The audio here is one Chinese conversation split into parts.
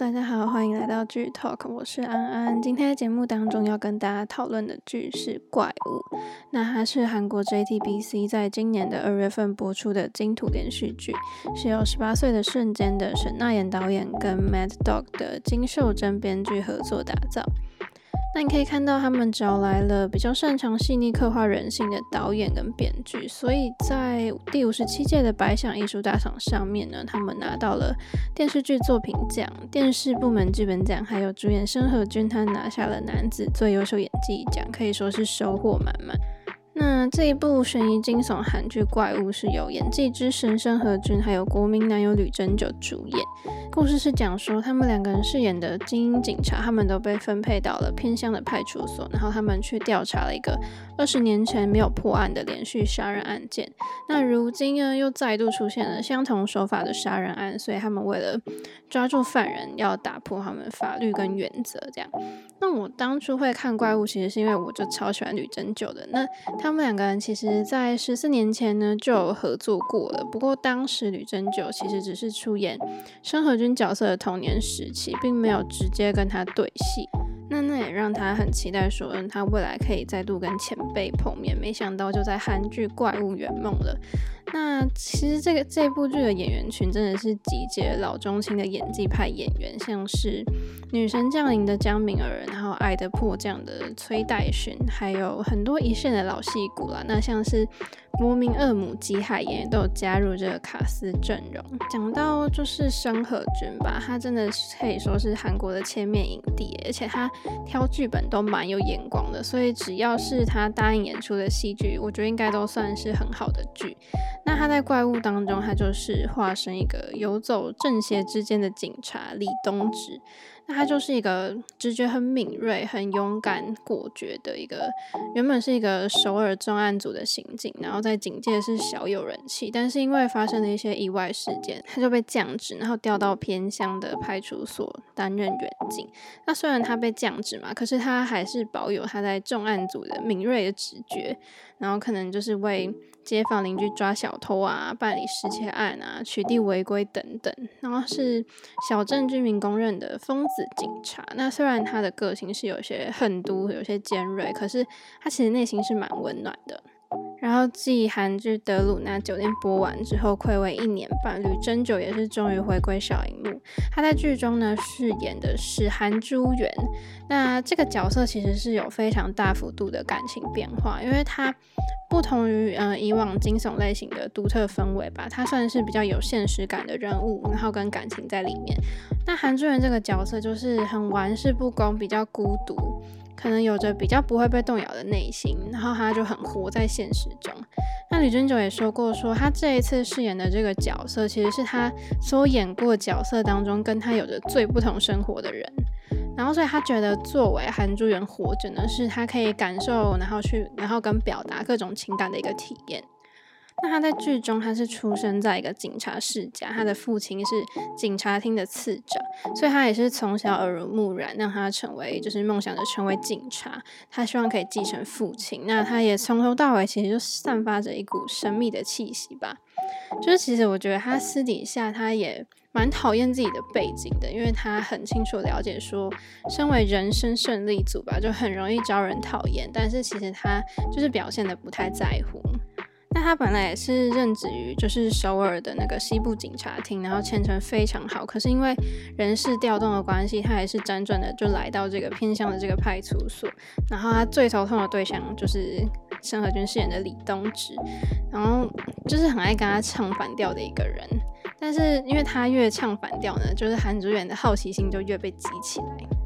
大家好，欢迎来到剧 Talk，我是安安。今天的节目当中要跟大家讨论的剧是《怪物》，那它是韩国 JTBC 在今年的二月份播出的金土连续剧，是由十八岁的瞬间的沈娜妍导演跟 Mad Dog 的金秀珍编剧合作打造。那你可以看到，他们找来了比较擅长细腻刻画人性的导演跟编剧，所以在第五十七届的百想艺术大赏上面呢，他们拿到了电视剧作品奖、电视部门剧本奖，还有主演申河均，他拿下了男子最优秀演技奖，可以说是收获满满。那这一部悬疑惊悚韩剧《怪物》是由演技之神申河均还有国民男友吕珍九主演。故事是讲说他们两个人饰演的精英警察，他们都被分配到了偏乡的派出所，然后他们去调查了一个二十年前没有破案的连续杀人案件。那如今呢，又再度出现了相同手法的杀人案，所以他们为了抓住犯人，要打破他们法律跟原则。这样，那我当初会看《怪物》，其实是因为我就超喜欢吕珍九的。那他们两个人其实，在十四年前呢就有合作过了，不过当时吕珍九其实只是出演申河均角色的童年时期，并没有直接跟他对戏。那那也让他很期待，说嗯，他未来可以再度跟前辈碰面。没想到就在韩剧《怪物》圆梦了。那其实这个这部剧的演员群真的是集结老中青的演技派演员，像是《女神降临》的姜敏儿，然后《爱的迫降》的崔代勋，还有很多一线的老戏骨啦。那像是《夺命恶母》吉海妍都有加入这个卡司阵容。讲到就是申河均吧，他真的可以说是韩国的千面影帝，而且他挑剧本都蛮有眼光的，所以只要是他答应演出的戏剧，我觉得应该都算是很好的剧。那他在怪物当中，他就是化身一个游走正邪之间的警察李东植。他就是一个直觉很敏锐、很勇敢、果决的一个，原本是一个首尔重案组的刑警，然后在警界是小有人气，但是因为发生了一些意外事件，他就被降职，然后调到偏乡的派出所担任员警。那虽然他被降职嘛，可是他还是保有他在重案组的敏锐的直觉，然后可能就是为街坊邻居抓小偷啊、办理失窃案啊、取缔违规等等，然后是小镇居民公认的疯子警察。那虽然他的个性是有些狠毒、有些尖锐，可是他其实内心是蛮温暖的。然后继韩剧《德鲁纳酒店》播完之后，暌违一年半，吕珍九也是终于回归小荧幕。他在剧中呢饰演的是韩珠媛，那这个角色其实是有非常大幅度的感情变化，因为他不同于嗯、以往惊悚类型的独特氛围吧，他算是比较有现实感的人物，然后跟感情在里面。那韩珠媛这个角色就是很玩世不恭，比较孤独。可能有着比较不会被动摇的内心，然后他就很活在现实中。那李珍九也说过说，他这一次饰演的这个角色，其实是他所演过角色当中跟他有着最不同生活的人。然后，所以他觉得作为韩珠媛活着呢，是他可以感受，然后去，然后跟表达各种情感的一个体验。那他在剧中，他是出生在一个警察世家，他的父亲是警察厅的次长，所以他也是从小耳濡目染，让他成为就是梦想着成为警察。他希望可以继承父亲。那他也从头到尾其实就散发着一股神秘的气息吧。就是其实我觉得他私底下他也蛮讨厌自己的背景的，因为他很清楚了解说，身为人生胜利组吧，就很容易招人讨厌。但是其实他就是表现得不太在乎。那他本来也是任职于就是首尔的那个西部警察厅，然后前程非常好。可是因为人事调动的关系，他还是辗转的就来到这个偏乡的这个派出所。然后他最头痛的对象就是申河均饰演的李东植，然后就是很爱跟他唱反调的一个人。但是因为他越唱反调呢，就是韩主演的好奇心就越被激起来。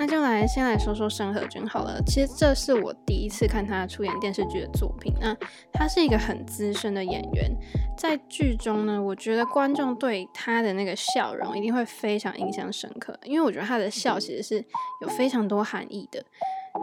那就来先来说说申河均好了。其实这是我第一次看他出演电视剧的作品。那他是一个很资深的演员，在剧中呢，我觉得观众对他的那个笑容一定会非常印象深刻，因为我觉得他的笑其实是有非常多含义的，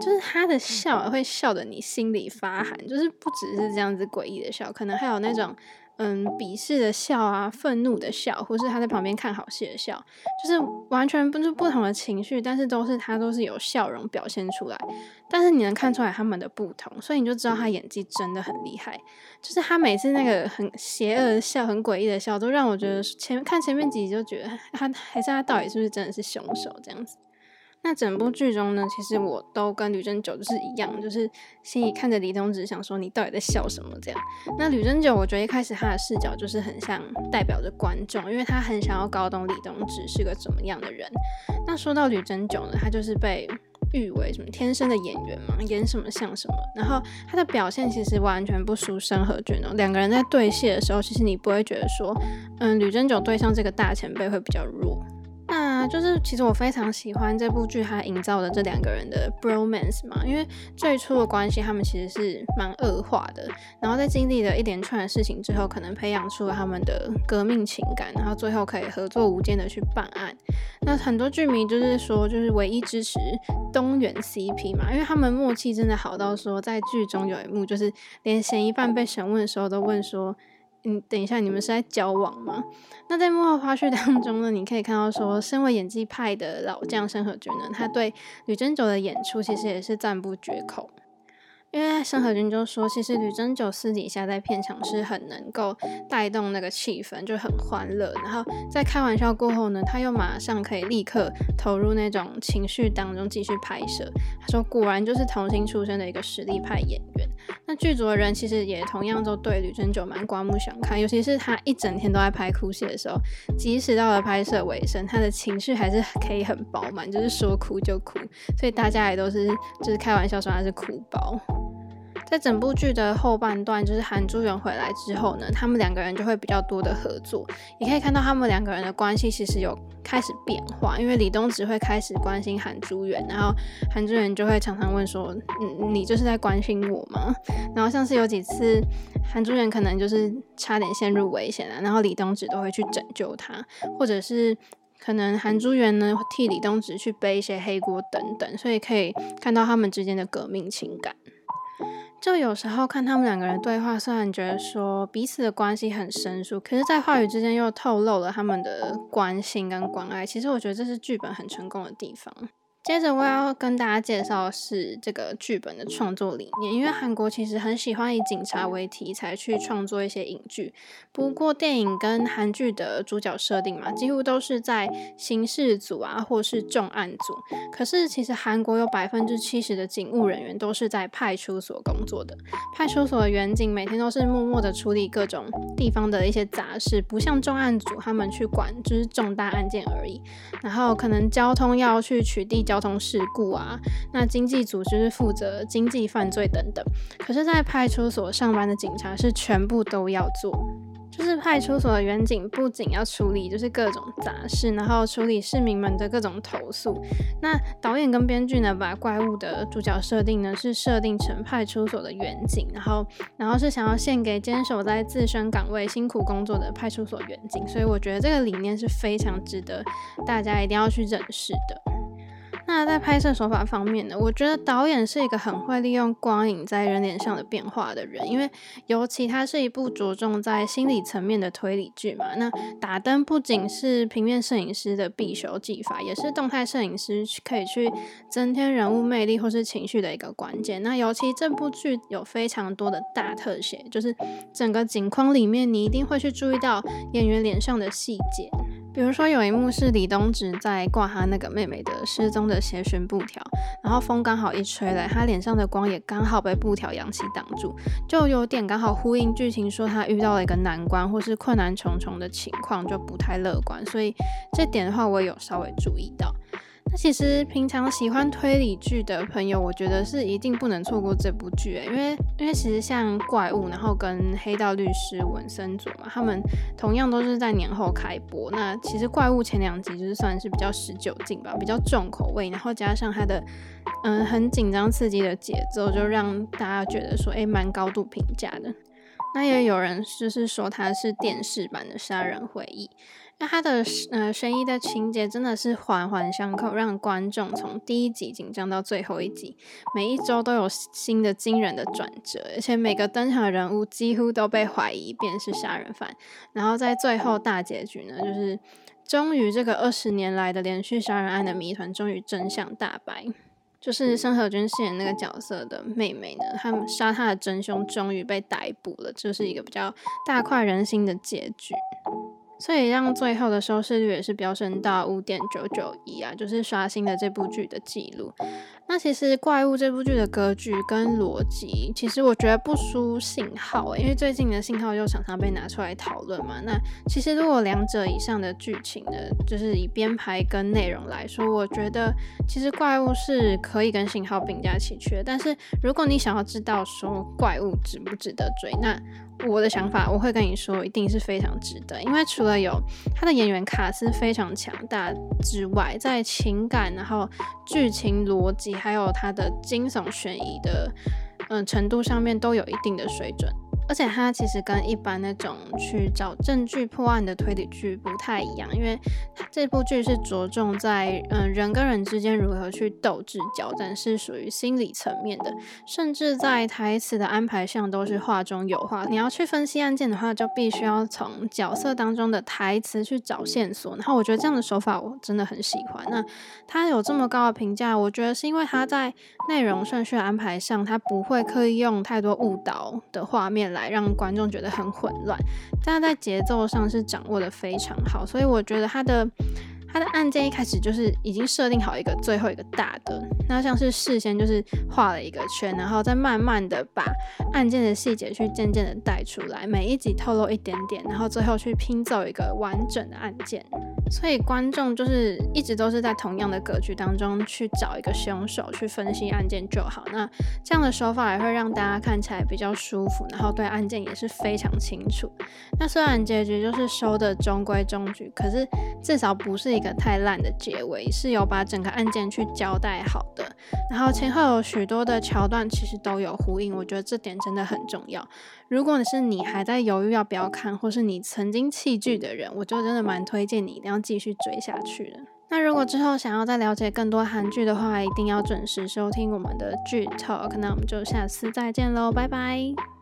就是他的笑会笑得你心里发寒，就是不只是这样子诡异的笑，可能还有那种嗯鄙视的笑啊，愤怒的笑，或是他在旁边看好戏的笑，就是完全不是不同的情绪，但是都是他都是有笑容表现出来，但是你能看出来他们的不同，所以你就知道他演技真的很厉害。就是他每次那个很邪恶的笑，很诡异的笑，都让我觉得前看前面几集就觉得他还是他到底是不是真的是凶手这样子。那整部剧中呢，其实我都跟吕珍九就是一样，就是心里看着李东植，想说你到底在笑什么这样。那吕珍九，我觉得一开始他的视角就是很像代表着观众，因为他很想要搞懂李东植是个怎么样的人。那说到吕珍九呢，他就是被誉为什么天生的演员嘛，演什么像什么。然后他的表现其实完全不输申河均哦。两个人在对戏的时候，其实你不会觉得说，嗯，吕珍九对上这个大前辈会比较弱。就是，其实我非常喜欢这部剧，它营造的这两个人的 bromance 嘛，因为最初的关系，他们其实是蛮恶化的，然后在经历了一连串的事情之后，可能培养出了他们的革命情感，然后最后可以合作无间的去办案。那很多剧迷就是说，就是唯一支持东元 CP 嘛，因为他们默契真的好到说，在剧中有一幕，就是连嫌疑犯被审问的时候都问说。嗯，等一下，你们是在交往吗？那在幕后花絮当中呢，你可以看到说，身为演技派的老将申河均呢，他对吕珍九的演出其实也是赞不绝口。因为申河均就说，其实吕珍九私底下在片场是很能够带动那个气氛，就很欢乐。然后在开玩笑过后呢，他又马上可以立刻投入那种情绪当中继续拍摄。他说，果然就是童星出身的一个实力派演员。那剧组的人其实也同样都对吕珍九蛮刮目相看，尤其是他一整天都在拍哭戏的时候，即使到了拍摄尾声，他的情绪还是可以很饱满，就是说哭就哭。所以大家也都是就是开玩笑说他是哭包。在整部剧的后半段，就是韩珠媛回来之后呢，他们两个人就会比较多的合作，也可以看到他们两个人的关系其实有开始变化，因为李东植会开始关心韩珠媛，然后韩珠媛就会常常问说：“嗯，你就是在关心我吗？”然后像是有几次韩珠媛可能就是差点陷入危险了，然后李东植都会去拯救他，或者是可能韩珠媛呢替李东植去背一些黑锅等等，所以可以看到他们之间的革命情感。就有时候看他们两个人对话，虽然觉得说彼此的关系很生疏，可是，在话语之间又透露了他们的关心跟关爱。其实，我觉得这是剧本很成功的地方。接着我要跟大家介绍是这个剧本的创作理念，因为韩国其实很喜欢以警察为题材去创作一些影剧。不过电影跟韩剧的主角设定嘛，几乎都是在刑事组啊，或是重案组。可是其实韩国有百分之七十的警务人员都是在派出所工作的。派出所的员警每天都是默默的处理各种地方的一些杂事，不像重案组他们去管就是重大案件而已。然后可能交通要去取缔交。交通事故啊，那经济组织负责经济犯罪等等。可是，在派出所上班的警察是全部都要做，就是派出所的员警不仅要处理就是各种杂事，然后处理市民们的各种投诉。那导演跟编剧呢，把怪物的主角设定呢是设定成派出所的员警，然后然后是想要献给坚守在自身岗位辛苦工作的派出所员警。所以我觉得这个理念是非常值得大家一定要去认识的。那在拍摄手法方面呢，我觉得导演是一个很会利用光影在人脸上的变化的人，因为尤其它是一部着重在心理层面的推理剧嘛。那打灯不仅是平面摄影师的必修技法，也是动态摄影师可以去增添人物魅力或是情绪的一个关键。那尤其这部剧有非常多的大特写，就是整个景框里面你一定会去注意到演员脸上的细节。比如说有一幕是李东植在挂他那个妹妹的失踪的鞋寻布条，然后风刚好一吹来，他脸上的光也刚好被布条扬起挡住，就有点刚好呼应剧情说他遇到了一个难关或是困难重重的情况，就不太乐观，所以这点的话我有稍微注意到。那其实平常喜欢推理剧的朋友，我觉得是一定不能错过这部剧诶，因为因为其实像怪物，然后跟黑道律师文森佐嘛，他们同样都是在年后开播。那其实怪物前两集就是算是比较十九禁吧，比较重口味，然后加上它的嗯很紧张刺激的节奏，就让大家觉得说诶蛮高度评价的。那也有人就是说它是电视版的《杀人回忆》。那它的呃悬疑的情节真的是环环相扣，让观众从第一集紧张到最后一集，每一周都有新的惊人的转折，而且每个登场人物几乎都被怀疑便是杀人犯。然后在最后大结局呢，就是终于这个二十年来的连续杀人案的谜团终于真相大白，就是申和君饰演那个角色的妹妹呢，他们杀她的真凶终于被逮捕了，这、就是一个比较大快人心的结局。所以让最后的收视率也是飙升到五点九九亿啊，就是刷新了这部剧的记录。那其实《怪物》这部剧的格局跟逻辑，其实我觉得不输信号，因为最近的信号又常常被拿出来讨论嘛。那其实如果两者以上的剧情呢，就是以编排跟内容来说，我觉得其实《怪物》是可以跟信号并驾齐驱的。但是如果你想要知道说《怪物》值不值得追，那我的想法我会跟你说，一定是非常值得，因为除了有他的演员卡司非常强大之外，在情感然后剧情逻辑。还有它的惊悚悬疑的，嗯，程度上面都有一定的水准。而且它其实跟一般那种去找证据破案的推理剧不太一样，因为这部剧是着重在嗯人跟人之间如何去斗智交战，是属于心理层面的，甚至在台词的安排上都是话中有话。你要去分析案件的话，就必须要从角色当中的台词去找线索。然后我觉得这样的手法我真的很喜欢。那它有这么高的评价，我觉得是因为它在内容顺序安排上，它不会刻意用太多误导的画面来。来让观众觉得很混乱，但在节奏上是掌握得非常好，所以我觉得他的。他的案件一开始就是已经设定好一个最后一个大的，那像是事先就是画了一个圈，然后再慢慢的把案件的细节去渐渐的带出来，每一集透露一点点，然后最后去拼凑一个完整的案件。所以观众就是一直都是在同样的格局当中去找一个凶手，去分析案件就好。那这样的手法也会让大家看起来比较舒服，然后对案件也是非常清楚。那虽然结局就是收的中规中矩，可是至少不是。一个太烂的结尾，是有把整个案件去交代好的，然后前后有许多的桥段其实都有呼应，我觉得这点真的很重要。如果你是你还在犹豫要不要看，或是你曾经弃剧的人，我就真的蛮推荐你一定要继续追下去的。那如果之后想要再了解更多韩剧的话，一定要准时收听我们的剧 Talk。那我们就下次再见喽，拜拜。